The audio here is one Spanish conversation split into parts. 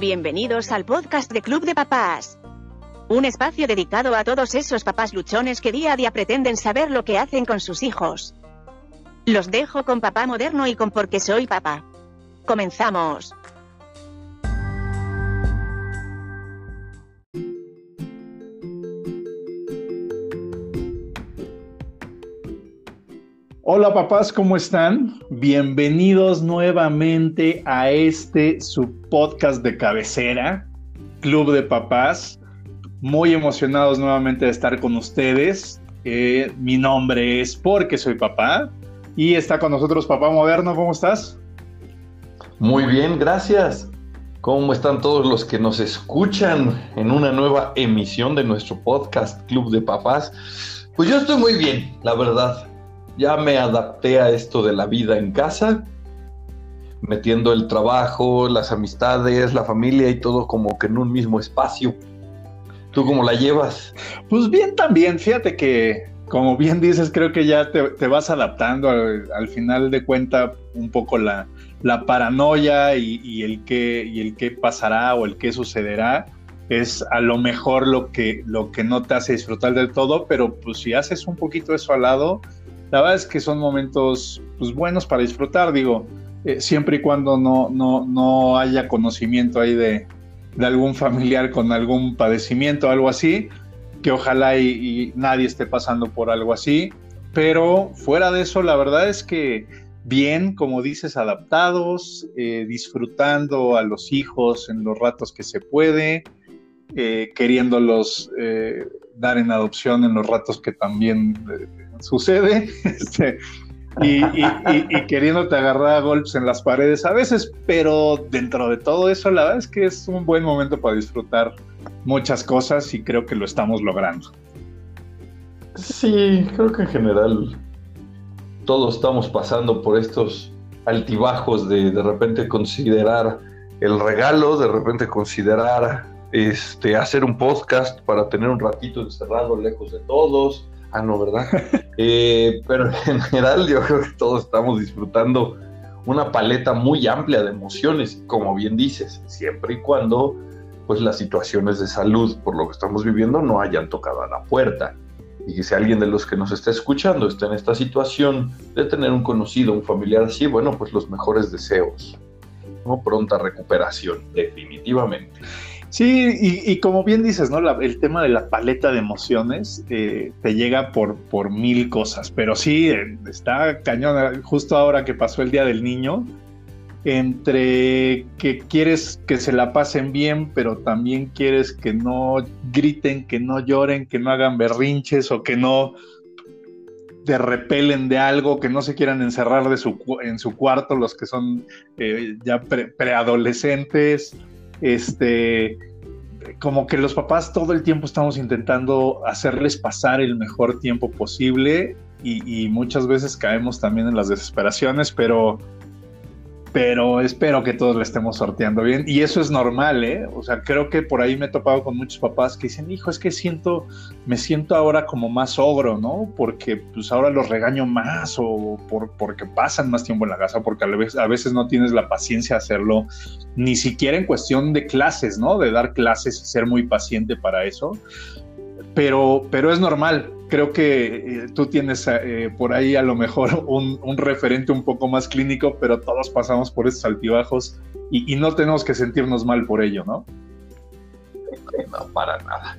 Bienvenidos al podcast de Club de Papás. Un espacio dedicado a todos esos papás luchones que día a día pretenden saber lo que hacen con sus hijos. Los dejo con papá moderno y con porque soy papá. Comenzamos. Hola papás, ¿cómo están? Bienvenidos nuevamente a este su podcast de cabecera, Club de Papás. Muy emocionados nuevamente de estar con ustedes. Eh, mi nombre es Porque Soy Papá y está con nosotros Papá Moderno. ¿Cómo estás? Muy bien, gracias. ¿Cómo están todos los que nos escuchan en una nueva emisión de nuestro podcast Club de Papás? Pues yo estoy muy bien, la verdad ya me adapté a esto de la vida en casa, metiendo el trabajo, las amistades, la familia y todo como que en un mismo espacio. ¿Tú cómo la llevas? Pues bien también, fíjate que como bien dices, creo que ya te, vas adaptando al, final de cuenta un poco la, la paranoia y, el qué, y el qué pasará o el qué sucederá es a lo mejor lo que, lo que no te hace disfrutar del todo, pero pues si haces un poquito eso al lado, la verdad es que son momentos pues, buenos para disfrutar, digo, eh, siempre y cuando no, no, no haya conocimiento ahí de, de, algún familiar con algún padecimiento algo así, que ojalá y, nadie esté pasando por algo así, pero fuera de eso, la verdad es que bien, como dices, adaptados, eh, disfrutando a los hijos en los ratos que se puede, eh, queriéndolos dar en adopción en los ratos que también sucede, este, y, queriéndote agarrar a golpes en las paredes a veces, pero dentro de todo eso, la verdad es que es un buen momento para disfrutar muchas cosas y creo que lo estamos logrando. Sí, creo que en general todos estamos pasando por estos altibajos de de repente considerar el regalo, de repente considerar este, hacer un podcast para tener un ratito encerrado lejos de todos, Ah, no, ¿verdad? Eh, pero en general yo creo que todos estamos disfrutando una paleta muy amplia de emociones, como bien dices, siempre y cuando pues las situaciones de salud por lo que estamos viviendo no hayan tocado a la puerta. Y que si alguien de los que nos está escuchando está en esta situación de tener un conocido, un familiar así, bueno, pues los mejores deseos. ¿no? Pronta recuperación, definitivamente. Sí, y, como bien dices, ¿no? el tema de la paleta de emociones eh, te llega por, por mil cosas, pero sí, eh, está cañón. Justo ahora que pasó el Día del Niño, entre que quieres que se la pasen bien, pero también quieres que no griten, que no lloren, que no hagan berrinches o que no te repelen de algo, que no se quieran encerrar de su, en su cuarto los que son eh, ya preadolescentes este, como que los papás todo el tiempo estamos intentando hacerles pasar el mejor tiempo posible y, y muchas veces caemos también en las desesperaciones, pero pero espero que todos le estemos sorteando bien. Y eso es normal, ¿eh? O sea, creo que por ahí me he topado con muchos papás que dicen, hijo, es que siento, me siento ahora como más ogro, ¿no? Porque pues ahora los regaño más o por, porque pasan más tiempo en la casa, porque a veces, a veces no tienes la paciencia de hacerlo, ni siquiera en cuestión de clases, ¿no? De dar clases y ser muy paciente para eso. Pero, pero es normal, creo que eh, tú tienes eh, por ahí a lo mejor un, referente un poco más clínico, pero todos pasamos por esos altibajos y, no tenemos que sentirnos mal por ello, ¿no? No, para nada.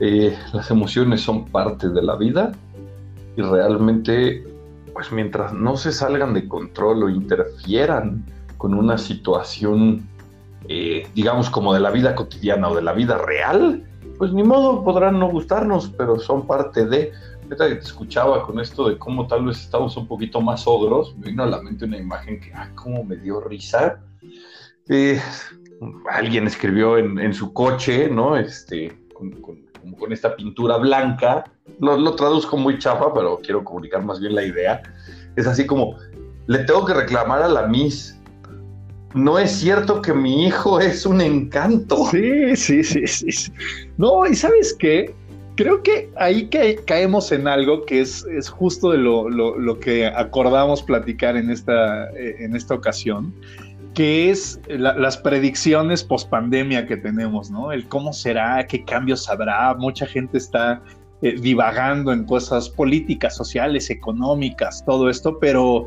Eh, las emociones son parte de la vida y realmente, pues mientras no se salgan de control o interfieran con una situación, digamos, como de la vida cotidiana o de la vida real, pues ni modo, podrán no gustarnos, pero son parte de. Ahorita que te escuchaba con esto de cómo tal vez estamos un poquito más ogros, me vino a la mente una imagen que, ah, cómo me dio risa. Alguien escribió en, su coche, ¿no? Este, con, con, esta pintura blanca. Lo, lo traduzco muy chafa, pero quiero comunicar más bien la idea. Es así como, le tengo que reclamar a la Miss no es cierto que mi hijo es un encanto. Sí, sí, sí, sí. No, y sabes qué? Creo que ahí caemos en algo que es, es justo de lo, lo, que acordamos platicar en esta, eh, en esta ocasión. que es las predicciones post pandemia que tenemos, ¿no? El cómo será, qué cambios habrá. Mucha gente está eh, divagando en cosas políticas, sociales, económicas, todo esto, pero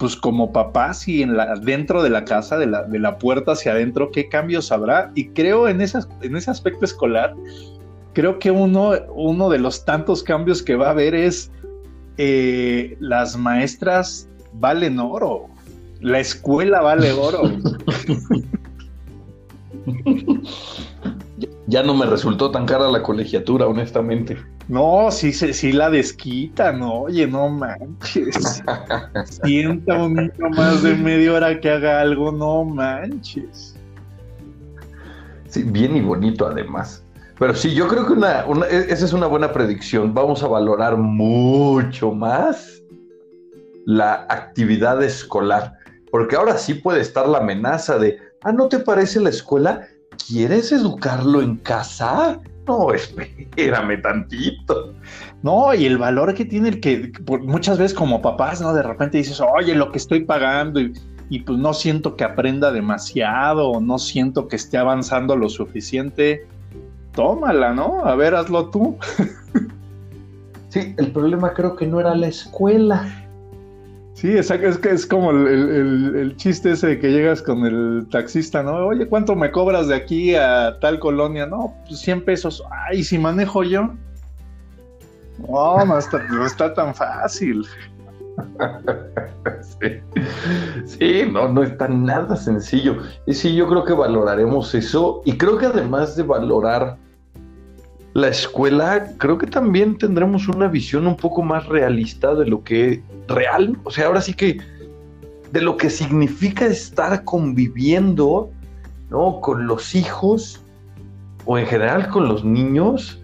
pues como papás y en la, dentro de la casa, de la, de la puerta hacia adentro, qué cambios habrá. Y creo en, esas, en ese aspecto escolar, creo que uno, uno de los tantos cambios que va a haber es eh, las maestras valen oro. La escuela vale oro. ya no me resultó tan cara la colegiatura, honestamente. No, sí, sí la desquita, no, oye, no manches. Sienta un niño más de media hora que haga algo, no manches. Sí, bien y bonito además. Pero sí, yo creo que una, e, esa es una buena predicción. Vamos a valorar mucho más la actividad escolar. Porque ahora sí puede estar la amenaza de, ah, ¿no te parece la escuela? ¿Quieres educarlo en casa? No, espérame tantito. No, y el valor que tiene el que muchas veces como papás, ¿no? De repente dices, oye, lo que estoy pagando y, y pues no siento que aprenda demasiado, no siento que esté avanzando lo suficiente tómala, ¿no? A ver, hazlo tú. sí, el problema creo que no era la escuela. Sí, es, que es como el, chiste ese de que llegas con el taxista, ¿no? Oye, ¿cuánto me cobras de aquí a tal colonia? No, pues 100 pesos. Ay, si manejo yo. No, no está, no está tan fácil. sí. no, no está nada sencillo. Y sí, yo creo que valoraremos eso. Y creo que además de valorar la escuela, creo que también tendremos una visión un poco más realista de lo que real, o sea, ahora sí que de lo que significa estar conviviendo, ¿no? Con los hijos o en general con los niños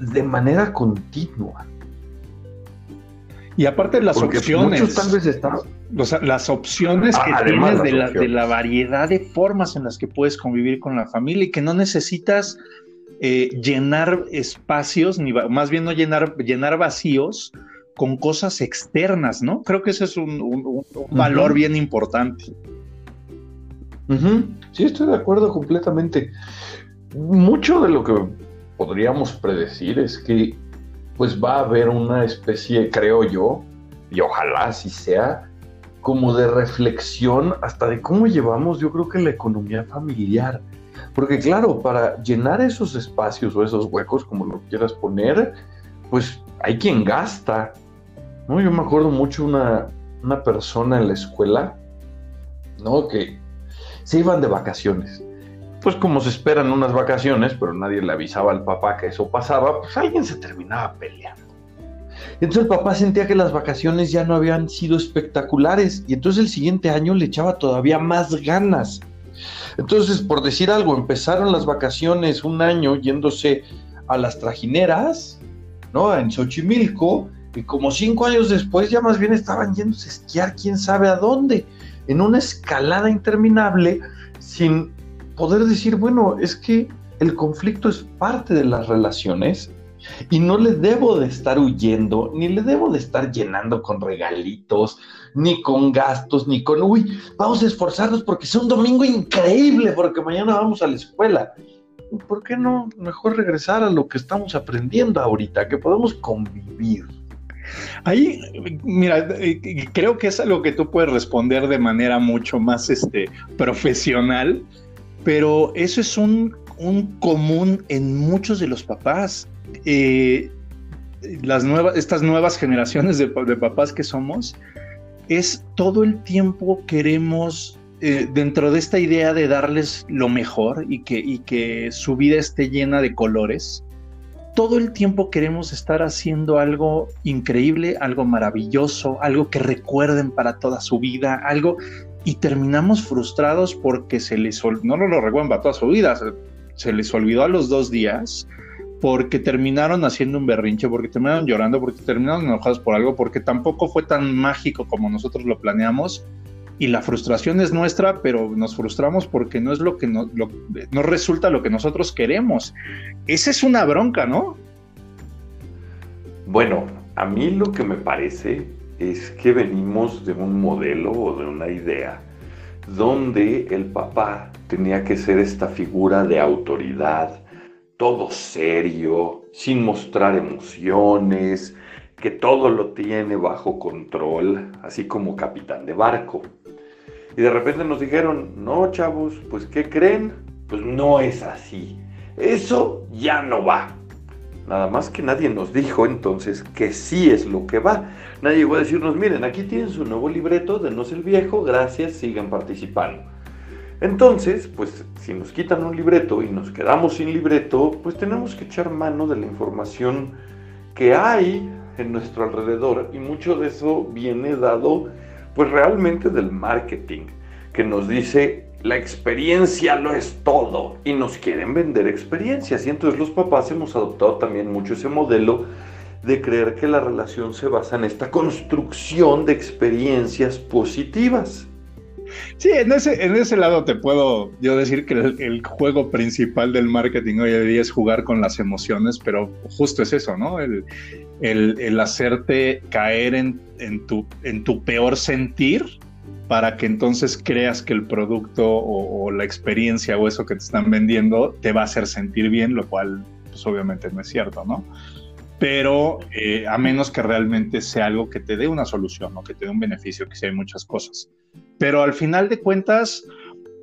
de manera continua. Y aparte las opciones. tal vez están... las opciones que ah, tienes de la, de la, variedad de formas en las que puedes convivir con la familia y que no necesitas eh, llenar espacios, ni más bien no llenar, llenar vacíos con cosas externas, ¿no? Creo que ese es un, valor bien importante. Sí, estoy de acuerdo completamente. Mucho de lo que podríamos predecir es que pues va a haber una especie, creo yo, y ojalá así sea, como de reflexión hasta de cómo llevamos, yo creo que la economía familiar. Porque claro, para llenar esos espacios o esos huecos, como lo quieras poner, pues hay quien gasta. ¿no? Yo me acuerdo mucho una, una persona en la escuela, ¿no? Que se iban de vacaciones. Pues como se esperan unas vacaciones, pero nadie le avisaba al papá que eso pasaba, pues alguien se terminaba peleando. Entonces el papá sentía que las vacaciones ya no habían sido espectaculares y entonces el siguiente año le echaba todavía más ganas. Entonces, por decir algo, empezaron las vacaciones un año yéndose a las trajineras, ¿no? En Xochimilco, y como cinco años después ya más bien estaban yéndose a esquiar quién sabe a dónde, en una escalada interminable, sin poder decir, bueno, es que el conflicto es parte de las relaciones y no le debo de estar huyendo, ni le debo de estar llenando con regalitos, ni con gastos, ni con, uy, vamos a esforzarnos porque es un domingo increíble, porque mañana vamos a la escuela. ¿Por qué no mejor regresar a lo que estamos aprendiendo ahorita, que podemos convivir? Ahí, mira, eh, creo que es algo que tú puedes responder de manera mucho más este, profesional, pero eso es un, un común en muchos de los papás. Eh, las nuevas, estas nuevas generaciones de, papás que somos, es todo el tiempo queremos, eh, dentro de esta idea de darles lo mejor y que, y que su vida esté llena de colores, todo el tiempo queremos estar haciendo algo increíble, algo maravilloso, algo que recuerden para toda su vida, algo, y terminamos frustrados porque se les, no lo recuerdan para toda su vida, se les olvidó a los dos días porque terminaron haciendo un berrinche, porque terminaron llorando, porque terminaron enojados por algo, porque tampoco fue tan mágico como nosotros lo planeamos. Y la frustración es nuestra, pero nos frustramos porque no es lo que no, no resulta lo que nosotros queremos. Esa es una bronca, ¿no? Bueno, a mí lo que me parece es que venimos de un modelo o de una idea donde el papá tenía que ser esta figura de autoridad, todo serio, sin mostrar emociones, que todo lo tiene bajo control, así como capitán de barco. Y de repente nos dijeron, no chavos, pues ¿qué creen? Pues no es así. Eso ya no va. Nada más que nadie nos dijo entonces que sí es lo que va. Nadie llegó a decirnos, miren, aquí tienen su nuevo libreto, denos el viejo, gracias, sigan participando. Entonces, pues si nos quitan un libreto y nos quedamos sin libreto, pues tenemos que echar mano de la información que hay en nuestro alrededor y mucho de eso viene dado pues realmente del marketing, que nos dice la experiencia lo es todo y nos quieren vender experiencias y entonces los papás hemos adoptado también mucho ese modelo de creer que la relación se basa en esta construcción de experiencias positivas. Sí, en ese, en ese lado te puedo yo decir que el, juego principal del marketing hoy en día es jugar con las emociones, pero justo es eso, ¿no? El, el, hacerte caer en, en, tu, en tu peor sentir para que entonces creas que el producto o, la experiencia o eso que te están vendiendo te va a hacer sentir bien, lo cual pues obviamente no es cierto, ¿no? Pero eh, a menos que realmente sea algo que te dé una solución o que te dé un beneficio, que sea hay muchas cosas. Pero al final de cuentas,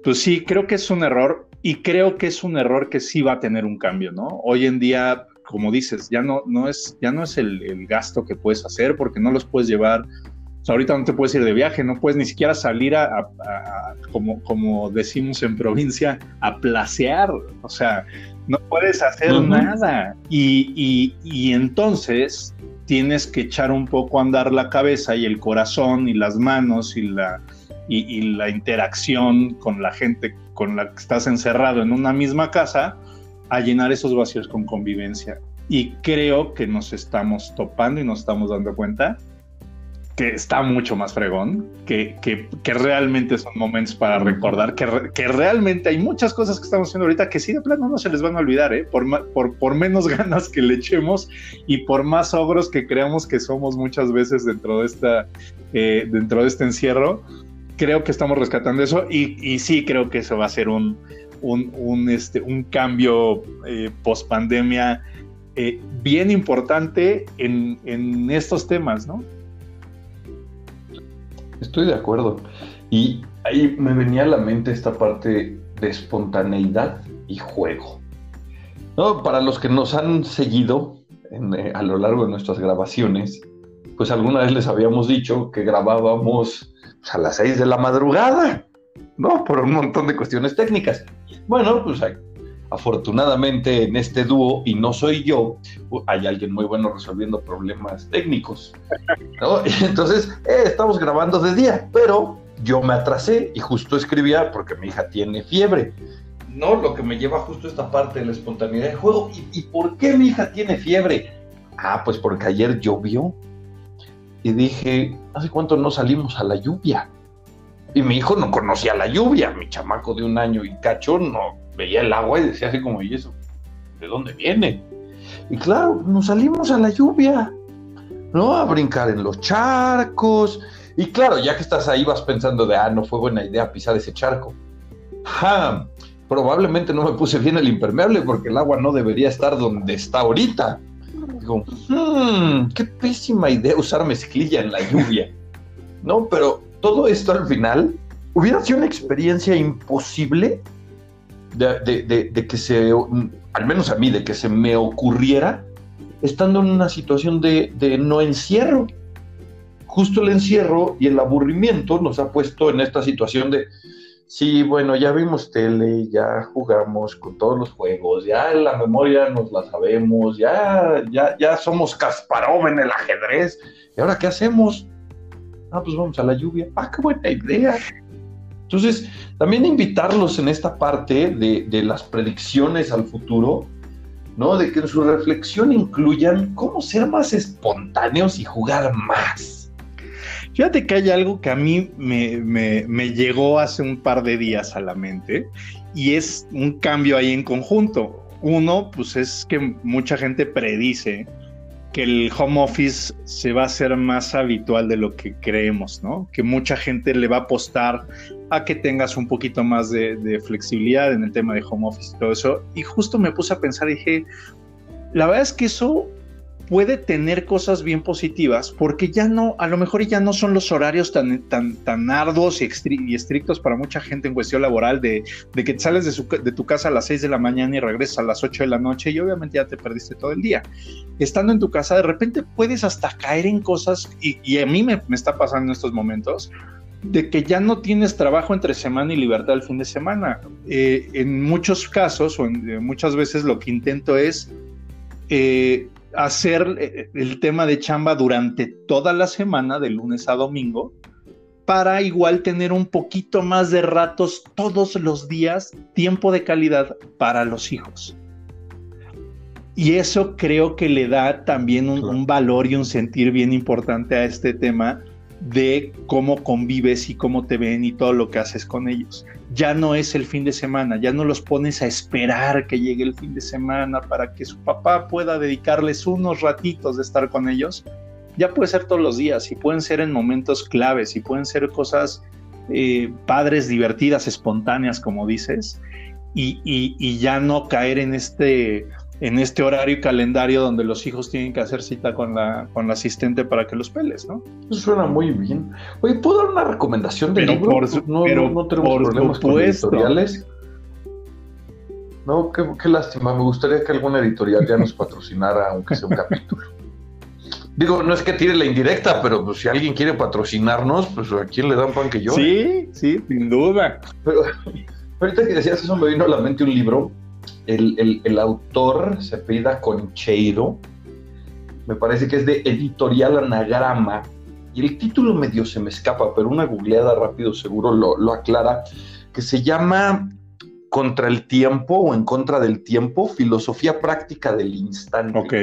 pues sí, creo que es un error y creo que es un error que sí va a tener un cambio, ¿no? Hoy en día como dices, ya no, no es, ya no es el, gasto que puedes hacer porque no los puedes llevar. O sea, ahorita no te puedes ir de viaje, no puedes ni siquiera salir a, como, como decimos en provincia, a placear. O sea, no puedes hacer nada. Y, y, entonces tienes que echar un poco a andar la cabeza y el corazón y las manos y la, y, la interacción con la gente con la que estás encerrado en una misma casa a llenar esos vacíos con convivencia. Y creo que nos estamos topando y nos estamos dando cuenta que está mucho más fregón, que, que, realmente son momentos para recordar, que, que, realmente hay muchas cosas que estamos haciendo ahorita que sí de plano no se les van a olvidar, ¿eh? por, por, menos ganas que le echemos y por más ogros que creamos que somos muchas veces dentro de, esta, eh, dentro de este encierro, creo que estamos rescatando eso y, y sí creo que eso va a ser un, un, este, un cambio eh, post pandemia eh, bien importante en, en, estos temas, ¿no? Estoy de acuerdo. Y ahí me venía a la mente esta parte de espontaneidad y juego. ¿No? Para los que nos han seguido eh, a lo largo de nuestras grabaciones, pues alguna vez les habíamos dicho que grabábamos a las 6 de la madrugada, ¿no? Por un montón de cuestiones técnicas. Bueno, pues afortunadamente en este dúo, y no soy yo, hay alguien muy bueno resolviendo problemas técnicos. Entonces, eh, estamos grabando de día, pero yo me atrasé y justo escribía porque mi hija tiene fiebre. No, lo que me lleva justo esta parte de la espontaneidad de juego. ¿Y, ¿Y por qué mi hija tiene fiebre? Ah, pues porque ayer llovió. Y dije, ¿hace cuánto no salimos a la lluvia? Y mi hijo no conocía la lluvia, mi chamaco de un año y cacho no veía el agua y decía así como, ¿y eso? ¿De dónde viene? Y claro, nos salimos a la lluvia, ¿no? A brincar en los charcos. Y claro, ya que estás ahí vas pensando de, ah, no fue buena idea pisar ese charco. Ja, probablemente no me puse bien el impermeable porque el agua no debería estar donde está ahorita. Digo, hmm, qué pésima idea usar mezclilla en la lluvia. No, pero todo esto al final hubiera sido una experiencia imposible de, que se, al menos a mí, de que se me ocurriera estando en una situación de, no encierro. Justo el encierro y el aburrimiento nos ha puesto en esta situación de, sí, bueno, ya vimos tele, ya jugamos con todos los juegos, ya la memoria nos la sabemos, ya, ya, ya somos Kasparov en el ajedrez. ¿Y ahora qué hacemos? ah, pues vamos a la lluvia, ah, qué buena idea. Entonces, también invitarlos en esta parte de, las predicciones al futuro, ¿no? De que en su reflexión incluyan cómo ser más espontáneos y jugar más. Fíjate que hay algo que a mí me, me, llegó hace un par de días a la mente y es un cambio ahí en conjunto. Uno, pues es que mucha gente predice que el home office se va a hacer más habitual de lo que creemos, ¿no? Que mucha gente le va a apostar a que tengas un poquito más de, de, flexibilidad en el tema de home office y todo eso. Y justo me puse a pensar y dije, la verdad es que eso puede tener cosas bien positivas porque ya no, a lo mejor ya no son los horarios tan, tan, tan arduos y, estrictos para mucha gente en cuestión laboral de, de que sales de, de, tu casa a las 6 de la mañana y regresas a las 8 de la noche y obviamente ya te perdiste todo el día. Estando en tu casa, de repente puedes hasta caer en cosas y, y a mí me, me está pasando en estos momentos de que ya no tienes trabajo entre semana y libertad el fin de semana. Eh, en muchos casos o en, muchas veces lo que intento es eh, hacer eh, el tema de chamba durante toda la semana, de lunes a domingo, para igual tener un poquito más de ratos todos los días, tiempo de calidad para los hijos. Y eso creo que le da también un, un valor y un sentir bien importante a este tema de cómo convives y cómo te ven y todo lo que haces con ellos. Ya no es el fin de semana, ya no los pones a esperar que llegue el fin de semana para que su papá pueda dedicarles unos ratitos de estar con ellos. Ya puede ser todos los días y pueden ser en momentos claves y pueden ser cosas eh, padres, divertidas, espontáneas, como dices, y, y ya no caer en este en este horario y calendario donde los hijos tienen que hacer cita con la, con la asistente para que los peles, ¿no? Eso suena muy bien. Oye, ¿puedo dar una recomendación de libro? no, pero no, tenemos problemas con editoriales. No, qué, qué, lástima. Me gustaría que alguna editorial ya nos patrocinara, aunque sea un capítulo. Digo, no es que tire la indirecta, pero pues, si alguien quiere patrocinarnos, pues a quién le dan pan que yo. Sí, sí, sin duda. Pero ahorita que decías eso, me vino a la mente un libro el, autor se apellida Concheiro, me parece que es de Editorial Anagrama, y el título medio se me escapa, pero una googleada rápido seguro lo, aclara, que se llama Contra el tiempo o en contra del tiempo, filosofía práctica del instante. Ok.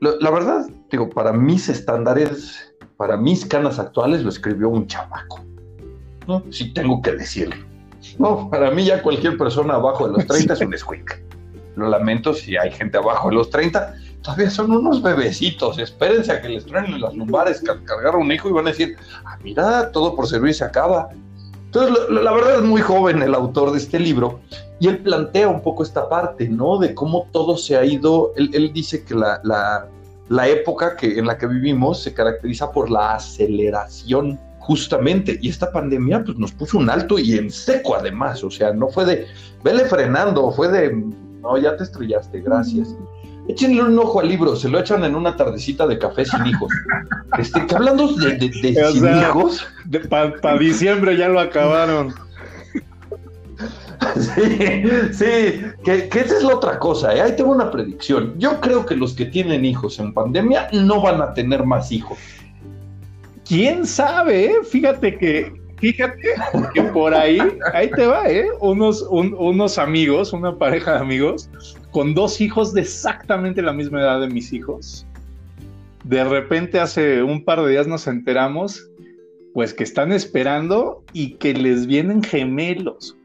La, verdad, digo, para mis estándares, para mis canas actuales, lo escribió un chamaco. ¿no? Sí tengo que decirlo. No, para mí ya cualquier persona abajo de los 30 es un squeak. Lo lamento si hay gente abajo de los 30. Todavía son unos bebecitos. Espérense a que les traen las lumbares, cargar a un hijo y van a decir, ah, mira, todo por servir se acaba. Entonces, la, verdad es muy joven el autor de este libro y él plantea un poco esta parte, ¿no? De cómo todo se ha ido. Él, dice que la, la, la época que, en la que vivimos se caracteriza por la aceleración justamente, y esta pandemia pues nos puso un alto y en seco además, o sea, no fue de, vele frenando, fue de, no, ya te estrellaste, gracias. Échenle un ojo al libro, se lo echan en una tardecita de café sin hijos. Este, que hablando de, de, sin hijos. Para diciembre ya lo acabaron. Sí, sí, que, esa es la otra cosa. ¿eh? Ahí tengo una predicción. Yo creo que los que tienen hijos en pandemia no van a tener más hijos quién sabe, ¿eh? fíjate que, fíjate que por ahí, ahí te va, ¿eh? Unos, unos amigos, una pareja de amigos, con dos hijos de exactamente la misma edad de mis hijos. De repente hace un par de días nos enteramos, pues que están esperando y que les vienen gemelos.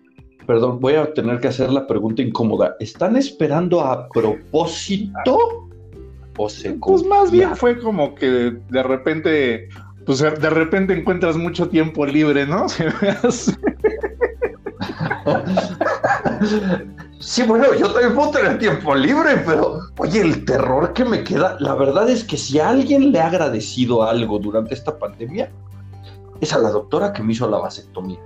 Perdón, voy a tener que hacer la pregunta incómoda. ¿Están esperando a propósito? ¿O se pues más bien fue como que de repente pues de repente encuentras mucho tiempo libre, ¿no? Sí, bueno, yo también puedo tener tiempo libre, pero oye, el terror que me queda, la verdad es que si alguien le ha agradecido algo durante esta pandemia, es a la doctora que me hizo la vasectomía.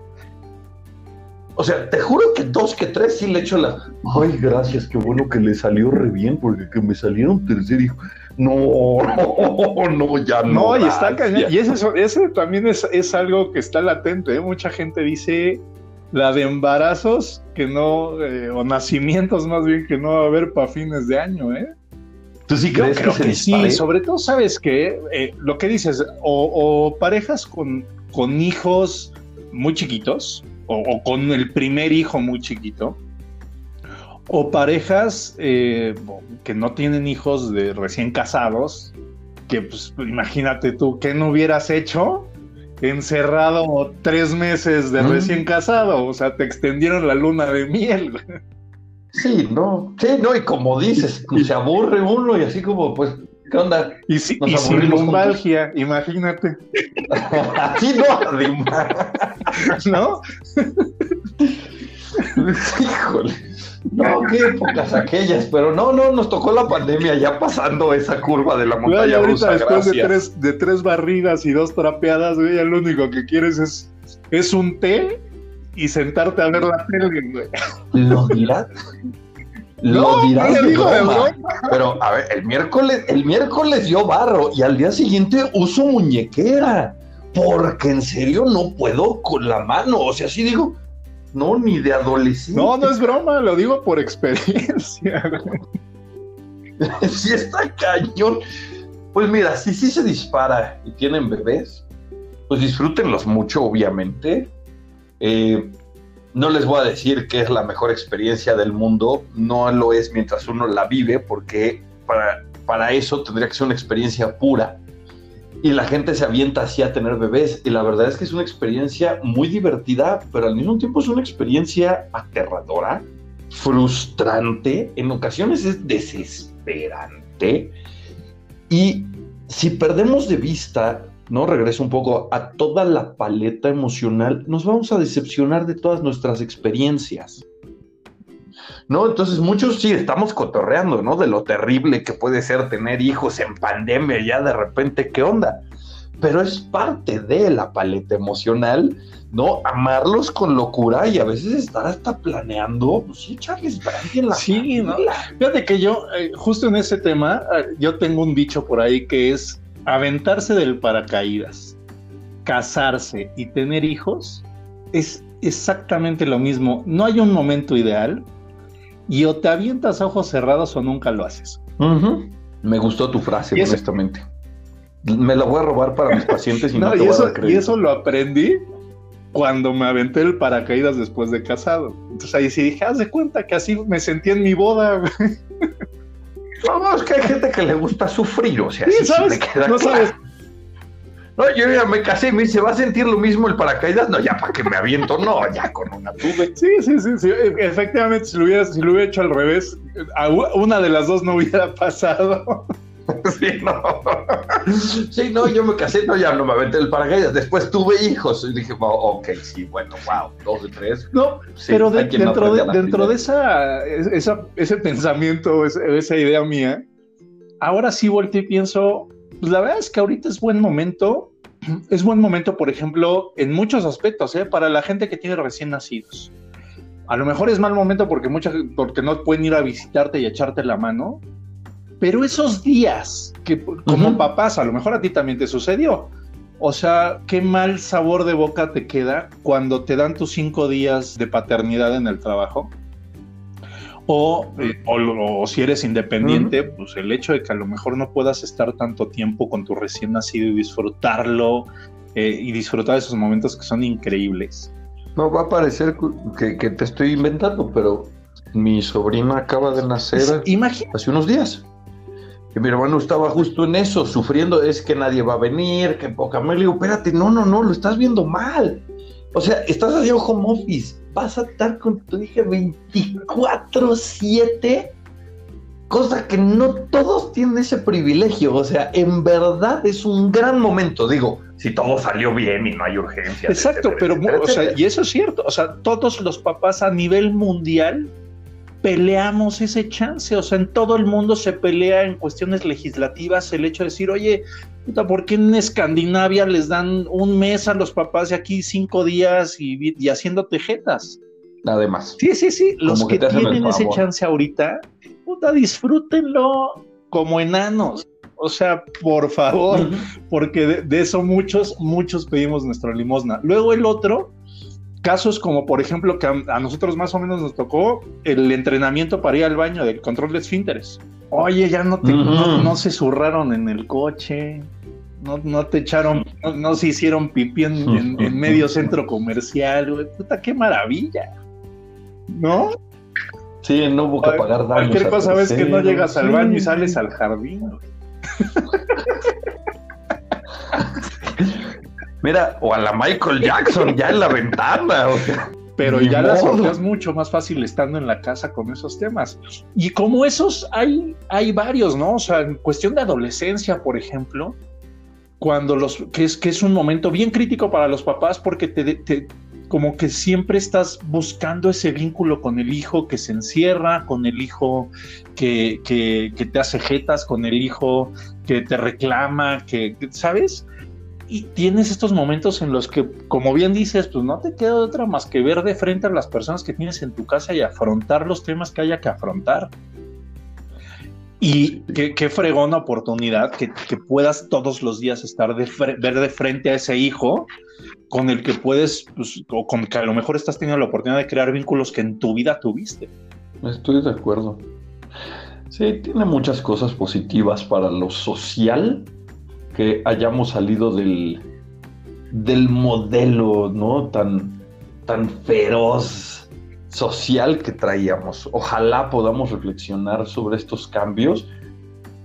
O sea, te juro que dos, que tres sí le echo la. Ay, gracias, qué bueno que le salió re bien, porque que me salieron tercer hijo no, no, no, ya no. No, y está Y ese, también es, algo que está latente. ¿eh? Mucha gente dice la de embarazos que no, eh, o nacimientos más bien que no va a haber para fines de año, ¿eh? ¿Tú sí crees que, sí? Sobre todo, ¿sabes que eh, lo que dices, o, parejas con, con hijos muy chiquitos, o con el primer hijo muy chiquito, o parejas eh, que no tienen hijos de recién casados, que pues imagínate tú, ¿qué no hubieras hecho? Encerrado tres meses de mm. recién casado, o sea, te extendieron la luna de miel. Sí, no, sí, no, y como dices, pues, se aburre uno y así como, pues, ¿Qué onda? Y, si, y sin lumbalgia, imagínate. Así no. ¿No? Híjole. No, qué épocas aquellas, pero no, no, nos tocó la pandemia ya pasando esa curva de la montaña ya rusa. Después de tres, de tres barridas y dos trapeadas, güey, ya lo único que quieres es, es un té y sentarte a ver la tele, güey. ¿Lo dirás? Lo dirás de broma. Pero, a ver, el miércoles, el miércoles yo barro y al día siguiente uso muñequera. Porque en serio no puedo con la mano. O sea, sí digo, no, ni de adolescente. No, no es broma, lo digo por experiencia. sí está cañón. Pues mira, si sí se dispara y tienen bebés, pues disfrútenlos mucho, obviamente. Eh, no les voy a decir que es la mejor experiencia del mundo, no lo es mientras uno la vive, porque para, para eso tendría que ser una experiencia pura. Y la gente se avienta así a tener bebés. Y la verdad es que es una experiencia muy divertida, pero al mismo tiempo es una experiencia aterradora, frustrante, en ocasiones es desesperante. Y si perdemos de vista ¿no? Regreso un poco a toda la paleta emocional, nos vamos a decepcionar de todas nuestras experiencias. ¿No? Entonces muchos sí estamos cotorreando, ¿no? De lo terrible que puede ser tener hijos en pandemia, ya de repente, ¿qué onda? Pero es parte de la paleta emocional, ¿no? Amarlos con locura y a veces estar hasta planeando, pues sí, Charles en la Sí, ¿no? Fíjate que yo, eh, justo en ese tema, eh, yo tengo un dicho por ahí que es aventarse del paracaídas, casarse y tener hijos es exactamente lo mismo. No hay un momento ideal y o te avientas a ojos cerrados o nunca lo haces. Me gustó tu frase, honestamente. Me la voy a robar para mis pacientes y no, te y, voy eso, a dar y eso lo aprendí cuando me aventé el paracaídas después de casado. Entonces ahí sí dije, haz de cuenta que así me sentí en mi boda. No, es que hay gente que le gusta sufrir, o sea, sí, ¿sabes? no sabes. No, yo ya me casé y me dice, ¿va a sentir lo mismo el paracaídas? No, ya para que me aviento, no, ya con una tuve. Sí, sí, sí, sí. Efectivamente, si lo, hubiera, si lo hubiera hecho al revés, una de las dos no hubiera pasado. Sí, no. Sí, no, yo me casé, no, ya no me aventé el paracaídas. Después tuve hijos y dije, ok, sí, bueno, wow, dos de tres. No, pero dentro, de, dentro de esa, esa, ese pensamiento, esa, esa idea mía, ahora sí volteo y pienso, pues la verdad es que ahorita es buen momento, es buen momento, por ejemplo, en muchos aspectos, ¿eh? para la gente que tiene recién nacidos. A lo mejor es mal momento porque, mucha, porque no pueden ir a visitarte y echarte la mano, pero esos días que como papás, a lo mejor a ti también te sucedió. O sea, qué mal sabor de boca te queda cuando te dan tus cinco días de paternidad en el trabajo. O, eh, o, si eres independiente, pues el hecho de que a lo mejor no puedas estar tanto tiempo con tu recién nacido y disfrutarlo eh, y disfrutar de esos momentos que son increíbles. No va a parecer que, que te estoy inventando, pero mi sobrina acaba de nacer hace unos días que mi hermano estaba justo en eso, sufriendo, es que nadie va a venir, que poca me le digo, espérate, no, no, no, lo estás viendo mal. O sea, estás haciendo home office, vas a estar con tu hija 24/7, cosa que no todos tienen ese privilegio. O sea, en verdad es un gran momento, digo, si todo salió bien y no hay urgencia. Exacto, pero, o sea, y eso es cierto, o sea, todos los papás a nivel mundial peleamos ese chance, o sea, en todo el mundo se pelea en cuestiones legislativas el hecho de decir, oye, puta, ¿por qué en Escandinavia les dan un mes a los papás y aquí cinco días y, haciendo tejetas? Además. Sí, sí, sí, los que, tienen ese chance ahorita, puta, disfrútenlo como enanos. O sea, por favor, porque de, de, eso muchos, muchos pedimos nuestra limosna. Luego el otro, casos como por ejemplo que a, nosotros más o menos nos tocó el entrenamiento para ir al baño del control de esfínteres. Oye, ya no te no, se zurraron en el coche, no, no te echaron, no, se hicieron pipí en, medio centro comercial, güey. Puta, qué maravilla. ¿No? Sí, no hubo que pagar daños. Cualquier cosa ves que no llegas al baño y sales al jardín. Mira, o a la Michael Jackson ya en la ventana. pero ya la sorteas mucho más fácil estando en la casa con esos temas. Y como esos hay, hay varios, ¿no? O sea, en cuestión de adolescencia, por ejemplo, cuando los, que es, que es un momento bien crítico para los papás porque te, como que siempre estás buscando ese vínculo con el hijo que se encierra, con el hijo que, que, que te hace jetas, con el hijo que te reclama, que, ¿sabes? y tienes estos momentos en los que, como bien dices, pues no te queda otra más que ver de frente a las personas que tienes en tu casa y afrontar los temas que haya que afrontar. Y qué, qué fregona oportunidad que, puedas todos los días estar de ver de frente a ese hijo con el que puedes, pues, o con que a lo mejor estás teniendo la oportunidad de crear vínculos que en tu vida tuviste. Estoy de acuerdo. Sí, tiene muchas cosas positivas para lo social, que hayamos salido del, del modelo, ¿no? Tan, tan feroz social que traíamos. Ojalá podamos reflexionar sobre estos cambios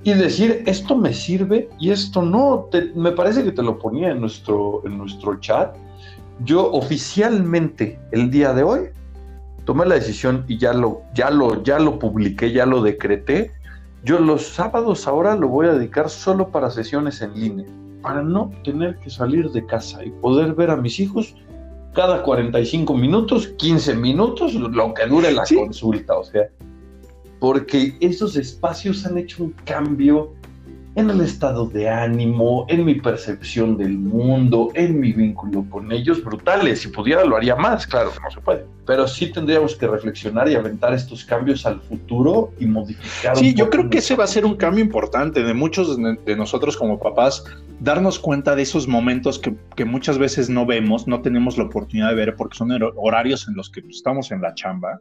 y decir, esto me sirve y esto no. me parece que te lo ponía en nuestro, en nuestro chat. Yo oficialmente el día de hoy tomé la decisión y ya lo, ya lo, ya lo publiqué, ya lo decreté yo los sábados ahora lo voy a dedicar solo para sesiones en línea, para no tener que salir de casa y poder ver a mis hijos cada 45 minutos, 15 minutos, lo que dure la consulta, o sea, porque esos espacios han hecho un cambio en el estado de ánimo, en mi percepción del mundo, en mi vínculo con ellos, brutales. Si pudiera lo haría más, claro que no se puede. Pero sí tendríamos que reflexionar y aventar estos cambios al futuro y modificar. Sí, yo creo que ese va a ser un cambio importante de muchos de nosotros como papás, darnos cuenta de esos momentos que, muchas veces no vemos, no tenemos la oportunidad de ver porque son horarios en los que estamos en la chamba.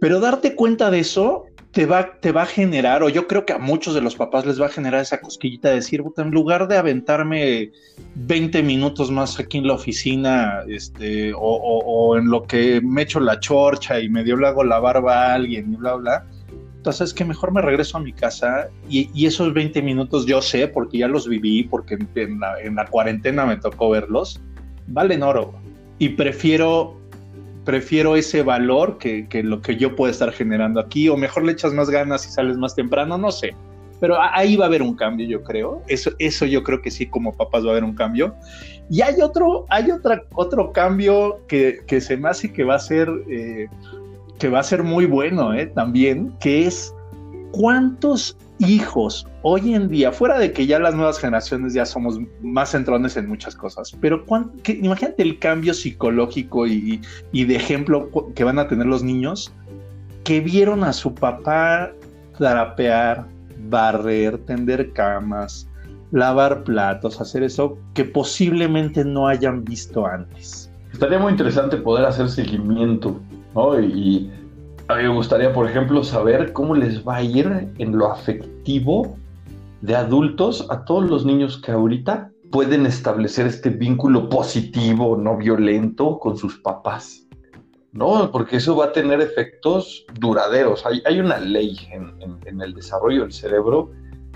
Pero darte cuenta de eso te va, te va a generar, o yo creo que a muchos de los papás les va a generar esa cosquillita de decir, en lugar de aventarme 20 minutos más aquí en la oficina, este, o, en lo que me echo la chorcha y medio le hago la barba a alguien y bla, bla, entonces es que mejor me regreso a mi casa y, esos 20 minutos yo sé, porque ya los viví, porque en la, en la cuarentena me tocó verlos, valen oro. Y prefiero prefiero ese valor que, lo que yo puedo estar generando aquí, o mejor le echas más ganas y sales más temprano, no sé. Pero ahí va a haber un cambio, yo creo. Eso, eso yo creo que sí, como papás va a haber un cambio. Y hay otro, hay otra, otro cambio que, se me hace que va a ser, eh, que va a ser muy bueno eh, también, que es cuántos hijos hoy en día, fuera de que ya las nuevas generaciones ya somos más centrones en muchas cosas, pero imagínate el cambio psicológico y, de ejemplo que van a tener los niños que vieron a su papá trapear, barrer, tender camas, lavar platos, hacer eso que posiblemente no hayan visto antes. Estaría muy interesante poder hacer seguimiento, ¿no? Y a mí me gustaría, por ejemplo, saber cómo les va a ir en lo afectivo de adultos a todos los niños que ahorita pueden establecer este vínculo positivo, no violento, con sus papás. ¿no? Porque eso va a tener efectos duraderos. Hay, una ley en, el desarrollo del cerebro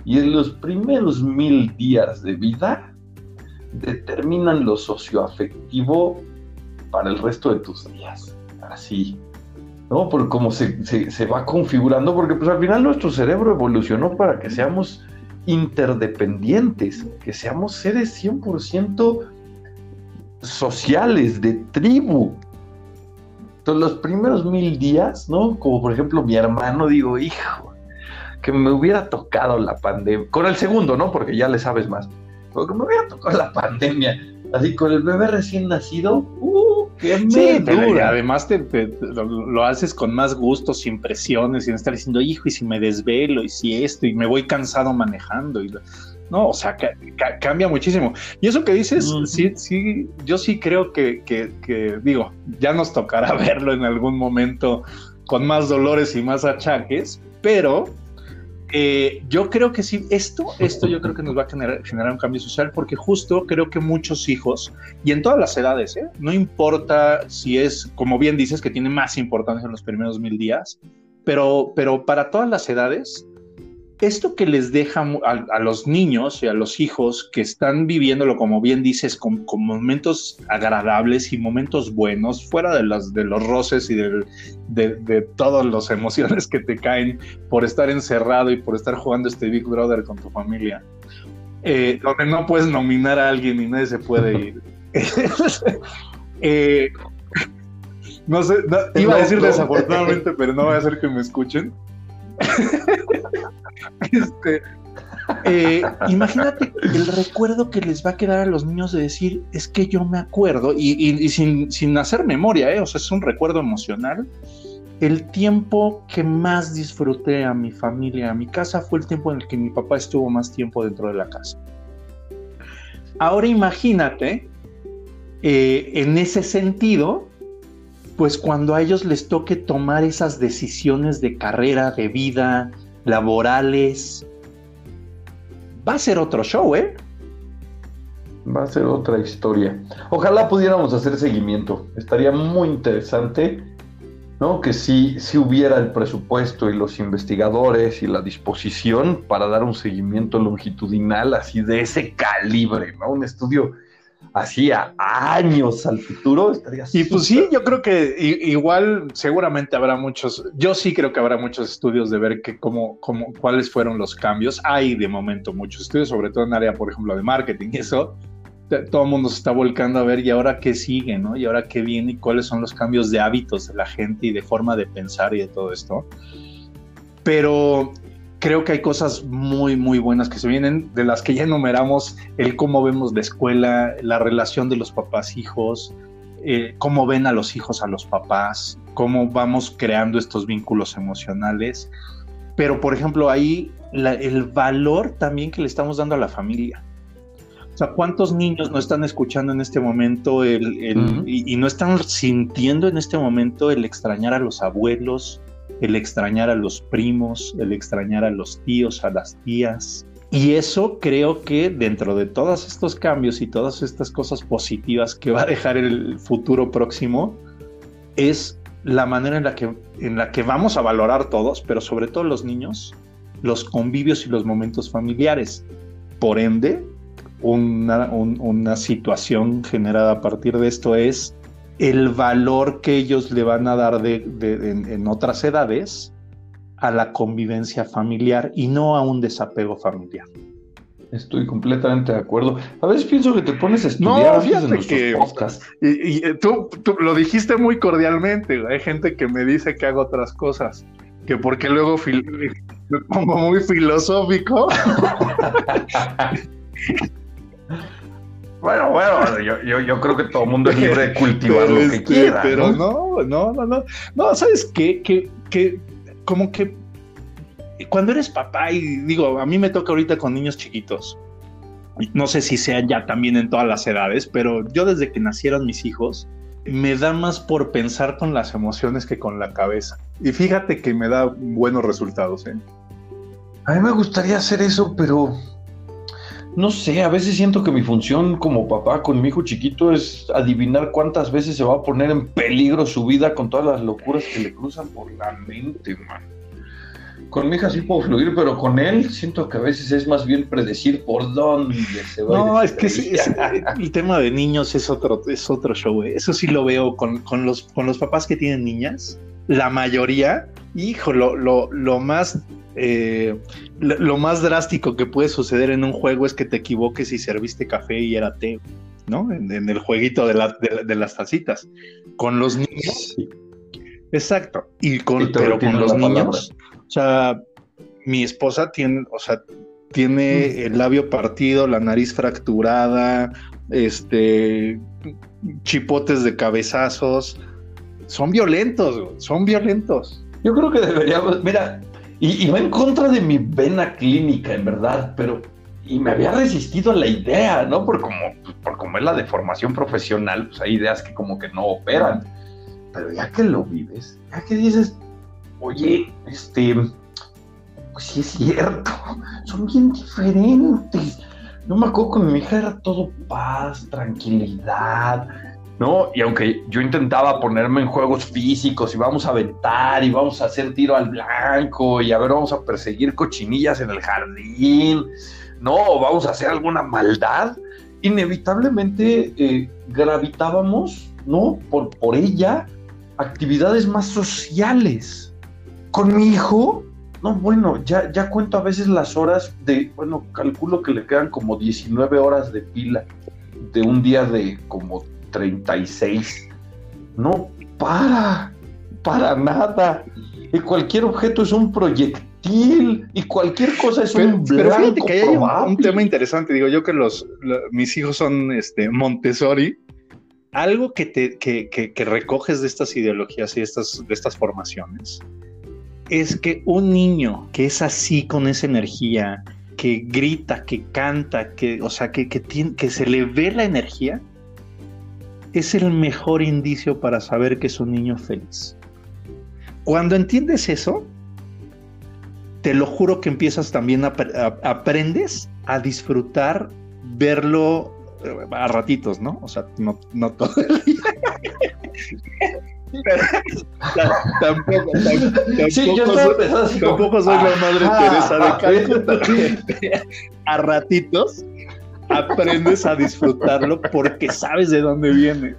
y en los primeros mil días de vida determinan lo socioafectivo para el resto de tus días. Así, ¿no? Por cómo se, se, va configurando, porque pues al final nuestro cerebro evolucionó para que seamos interdependientes, que seamos seres 100% sociales, de tribu. Entonces los primeros mil días, ¿no? Como por ejemplo mi hermano, digo, hijo, que me hubiera tocado la pandemia, con el segundo, ¿no? Porque ya le sabes más, porque me hubiera tocado la pandemia, así con el bebé recién nacido, uh, sí, además te, lo, haces con más gusto, sin presiones, sin estar diciendo, hijo, y si me desvelo, y si esto, y me voy cansado manejando. Y, no, o sea, cambia muchísimo. Y eso que dices, sí, sí, yo sí creo que, que, digo, ya nos tocará verlo en algún momento con más dolores y más achaques, pero eh, yo creo que sí, esto, esto yo creo que nos va a generar, un cambio social porque justo creo que muchos hijos, y en todas las edades, ¿eh? no importa si es, como bien dices, que tiene más importancia en los primeros mil días, pero, pero para todas las edades, esto que les deja a, los niños y a los hijos que están viviéndolo, como bien dices, con, momentos agradables y momentos buenos, fuera de, las, de los roces y de, de, todas las emociones que te caen por estar encerrado y por estar jugando este Big Brother con tu familia, eh, donde no puedes nominar a alguien y nadie se puede ir. Eh, no sé, iba a decir desafortunadamente, pero no voy a hacer que me escuchen. este, eh, imagínate el recuerdo que les va a quedar a los niños de decir, es que yo me acuerdo, y, sin, hacer memoria, ¿eh? o sea, es un recuerdo emocional. El tiempo que más disfruté a mi familia, a mi casa, fue el tiempo en el que mi papá estuvo más tiempo dentro de la casa. Ahora imagínate, eh, en ese sentido, pues cuando a ellos les toque tomar esas decisiones de carrera, de vida, laborales, va a ser otro show, ¿eh? Va a ser otra historia. Ojalá pudiéramos hacer seguimiento. Estaría muy interesante, ¿no? Que si, si hubiera el presupuesto y los investigadores y la disposición para dar un seguimiento longitudinal así de ese calibre, ¿no? Un estudio hacía años al futuro, estaría Y pues sí, yo creo que igual seguramente habrá muchos, yo sí creo que habrá muchos estudios de ver que cómo, cómo, cuáles fueron los cambios. Hay de momento muchos estudios, sobre todo en área, por ejemplo, de marketing y eso. Todo el mundo se está volcando a ver y ahora qué sigue, ¿no? Y ahora qué viene y cuáles son los cambios de hábitos de la gente y de forma de pensar y de todo esto. Pero creo que hay cosas muy, muy buenas que se vienen, de las que ya enumeramos, el cómo vemos la escuela, la relación de los papás-hijos, eh, cómo ven a los hijos a los papás, cómo vamos creando estos vínculos emocionales. Pero, por ejemplo, ahí el valor también que le estamos dando a la familia. O sea, ¿cuántos niños no están escuchando en este momento el, y, y, no están sintiendo en este momento el extrañar a los abuelos, el extrañar a los primos, el extrañar a los tíos, a las tías. Y eso creo que dentro de todos estos cambios y todas estas cosas positivas que va a dejar el futuro próximo, es la manera en la que, en la que vamos a valorar todos, pero sobre todo los niños, los convivios y los momentos familiares. Por ende, una, una situación generada a partir de esto es el valor que ellos le van a dar de, en, otras edades a la convivencia familiar y no a un desapego familiar. Estoy completamente de acuerdo. A veces pienso que te pones a estudiar no, fíjate que y, y tú, lo dijiste muy cordialmente. Hay gente que me dice que hago otras cosas, que porque luego me pongo muy filosófico. Bueno, bueno, yo, yo, creo que todo el mundo es libre de cultivar lo que este, quiera. Pero ¿no? no, no, no, no. ¿sabes qué? Que, que como que cuando eres papá, y digo, a mí me toca ahorita con niños chiquitos. No sé si sea ya también en todas las edades, pero yo desde que nacieron mis hijos, me da más por pensar con las emociones que con la cabeza. Y fíjate que me da buenos resultados, ¿eh? A mí me gustaría hacer eso, pero no sé, a veces siento que mi función como papá con mi hijo chiquito es adivinar cuántas veces se va a poner en peligro su vida con todas las locuras que le cruzan por la mente, man. Con mi hija sí puedo fluir, pero con él siento que a veces es más bien predecir por dónde se va. No, es que el tema de niños es otro, es otro show. Eh. Eso sí lo veo con, con, los, con los papás que tienen niñas. La mayoría, hijo, lo, lo, lo más eh, lo, más drástico que puede suceder en un juego es que te equivoques y serviste café y era té, ¿no? En, el jueguito de, las tacitas. Con los niños. Exacto. Y con, pero con los niños, o sea, mi esposa tiene, o sea, tiene mm. el labio partido, la nariz fracturada, este, chipotes de cabezazos. Son violentos, son violentos. Yo creo que deberíamos, mira, y, va en contra de mi vena clínica, en verdad, pero y me había resistido a la idea, ¿no? Por como, por como es la deformación profesional, pues hay ideas que como que no operan. Pero ya que lo vives, ya que dices, oye, este, pues sí es cierto, son bien diferentes. No me acuerdo con mi hija era todo paz, tranquilidad, ¿no? Y aunque yo intentaba ponerme en juegos físicos y vamos a aventar y vamos a hacer tiro al blanco y a ver, vamos a perseguir cochinillas en el jardín, ¿no? O vamos a hacer alguna maldad, inevitablemente eh, gravitábamos, ¿no? Por, por ella, actividades más sociales. Con mi hijo, no, bueno, ya, ya cuento a veces las horas de, bueno, calculo que le quedan como 19 horas de pila de un día de como 36. No para, para nada. Y cualquier objeto es un proyectil y cualquier cosa es un blanco Pero fíjate que hay un, tema interesante. Digo yo que los, mis hijos son este, Montessori. Algo que, te, que, que, recoges de estas ideologías y estas, de estas formaciones es que un niño que es así con esa energía, que grita, que canta, que, o sea, que, que, tiene, que se le ve la energía, es el mejor indicio para saber que es un niño feliz. Cuando entiendes eso, te lo juro que empiezas también a, aprendes a disfrutar verlo eh, a ratitos, ¿no? O sea, no, todo el día. tampoco, tampoco, soy, la madre Teresa de a ratitos aprendes a disfrutarlo porque sabes de dónde viene.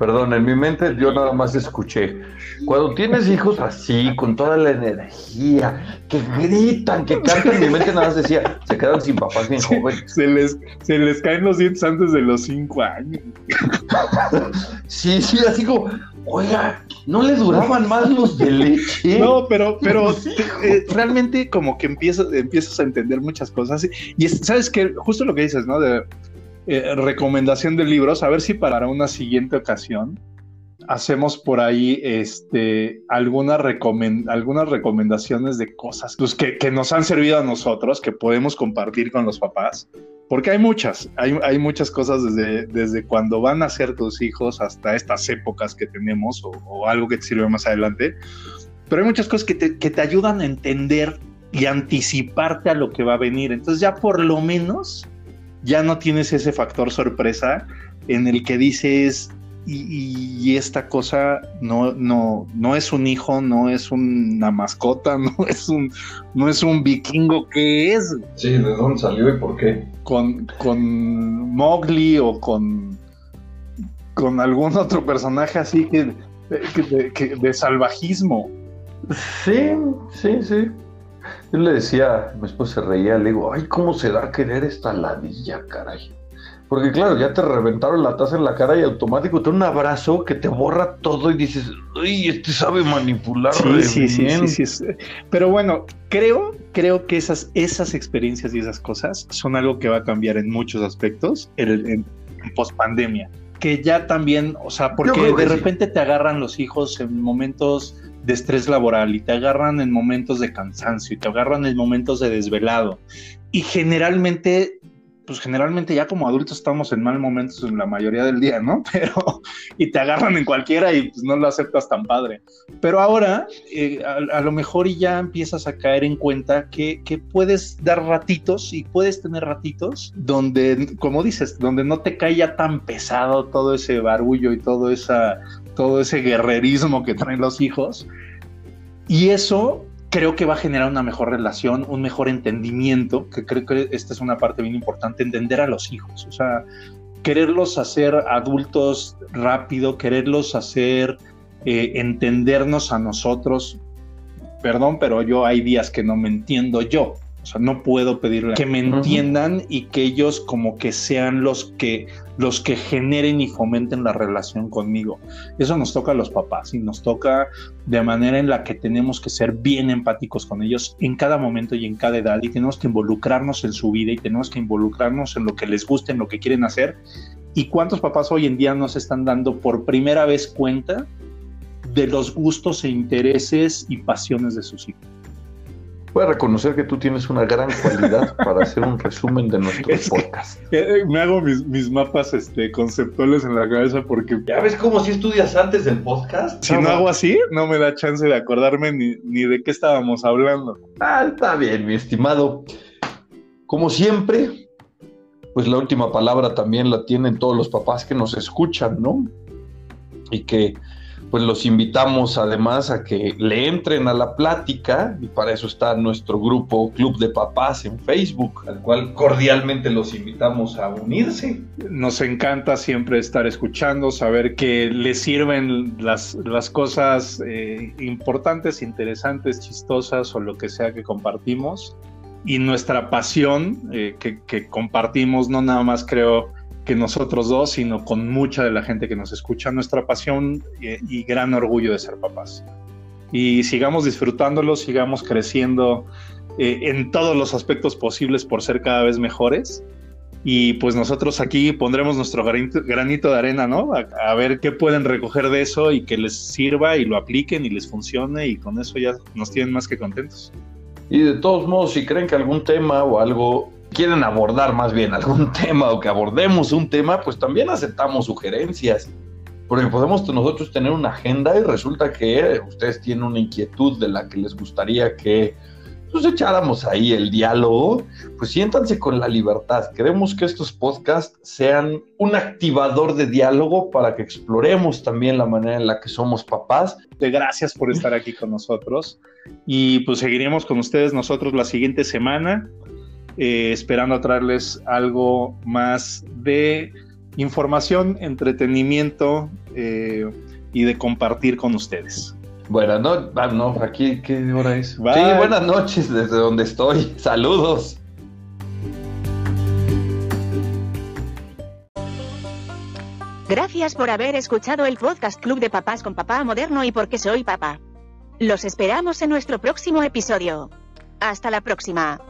Perdón, en mi mente yo nada más escuché. Cuando tienes hijos así, con toda la energía, que gritan, que cantan, mi mente nada más decía, se quedan sin papás bien jóvenes. Se les, se les caen los dientes antes de los cinco años. Sí, sí, así como, oiga, ¿no le duraban más los de leche? No, pero, pero eh, realmente como que empiezas, empiezas a entender muchas cosas. Y sabes que justo lo que dices, ¿no? De, eh, recomendación de libros, a ver si para una siguiente ocasión hacemos por ahí este, algunas recomendaciones de cosas pues, que, nos han servido a nosotros, que podemos compartir con los papás, porque hay muchas, hay, muchas cosas desde, desde cuando van a ser tus hijos hasta estas épocas que tenemos o, algo que te sirve más adelante, pero hay muchas cosas que te, que te ayudan a entender y anticiparte a lo que va a venir. Entonces ya por lo menos ya no tienes ese factor sorpresa en el que dices, y, esta cosa no, no, no es un hijo, no es una mascota, no es un, no es un vikingo, ¿qué es? Sí, ¿de dónde salió y por qué? Con, con Mowgli o con, con algún otro personaje así que, de salvajismo. Sí, sí, sí. Yo le decía, mi esposa se reía, le digo, ay, ¿cómo se da a querer esta ladilla, caray? Porque claro, ya te reventaron la taza en la cara y automático te da un abrazo que te borra todo y dices, ay, este sabe manipular. Sí, sí, sí, sí, sí, Pero bueno, creo, creo que esas, esas experiencias y esas cosas son algo que va a cambiar en muchos aspectos en, en, post pandemia. Que ya también, o sea, porque de repente te agarran los hijos en momentos de estrés laboral y te agarran en momentos de cansancio y te agarran en momentos de desvelado. Y generalmente, pues generalmente ya como adultos estamos en mal momentos en la mayoría del día, ¿no? Pero, y te agarran en cualquiera y pues no lo aceptas tan padre. Pero ahora, eh, a, lo mejor ya empiezas a caer en cuenta que, que puedes dar ratitos y puedes tener ratitos donde, como dices, donde no te caiga tan pesado todo ese barullo y todo esa todo ese guerrerismo que traen los hijos. Y eso creo que va a generar una mejor relación, un mejor entendimiento, que creo que esta es una parte bien importante, entender a los hijos, o sea, quererlos hacer adultos rápido, quererlos hacer eh, entendernos a nosotros. Perdón, pero yo hay días que no me entiendo yo. O sea, no puedo pedirle que me entiendan y que ellos como que sean los que los que generen y fomenten la relación conmigo. Eso nos toca a los papás y nos toca de manera en la que tenemos que ser bien empáticos con ellos en cada momento y en cada edad y tenemos que involucrarnos en su vida y tenemos que involucrarnos en lo que les guste, en lo que quieren hacer. ¿Y cuántos papás hoy en día nos están dando por primera vez cuenta de los gustos e intereses y pasiones de sus hijos? Voy a reconocer que tú tienes una gran cualidad para hacer un resumen de nuestro podcast. Eh, me hago mis, mapas este, conceptuales en la cabeza porque... ¿Ya ves cómo si estudias antes del podcast? Si no, hago así, no me da chance de acordarme ni, ni de qué estábamos hablando. Ah, está bien, mi estimado. Como siempre, pues la última palabra también la tienen todos los papás que nos escuchan, ¿no? Y que pues los invitamos además a que le entren a la plática y para eso está nuestro grupo Club de Papás en Facebook, al cual cordialmente los invitamos a unirse. Nos encanta siempre estar escuchando, saber que les sirven las, las cosas eh, importantes, interesantes, chistosas o lo que sea que compartimos. Y nuestra pasión eh, que, que compartimos, no nada más creo nosotros dos, sino con mucha de la gente que nos escucha, nuestra pasión y, gran orgullo de ser papás. Y sigamos disfrutándolo, sigamos creciendo eh, en todos los aspectos posibles por ser cada vez mejores. Y pues nosotros aquí pondremos nuestro granito, de arena, ¿no? A, a, ver qué pueden recoger de eso y que les sirva y lo apliquen y les funcione y con eso ya nos tienen más que contentos. Y de todos modos, si creen que algún tema o algo quieren abordar más bien algún tema o que abordemos un tema, pues también aceptamos sugerencias. Porque podemos nosotros tener una agenda y resulta que ustedes tienen una inquietud de la que les gustaría que pues echáramos ahí el diálogo, pues siéntanse con la libertad. Queremos que estos podcasts sean un activador de diálogo para que exploremos también la manera en la que somos papás. Gracias por estar aquí con nosotros y pues seguiremos con ustedes nosotros la siguiente semana eh, esperando traerles algo más de información, entretenimiento eh, y de compartir con ustedes. Buenas noches, ah, no, aquí, ¿qué hora es? Sí, buenas noches desde donde estoy. Saludos. Gracias por haber escuchado el podcast Club de Papás con Papá Moderno y porque soy papá. Los esperamos en nuestro próximo episodio. Hasta la próxima.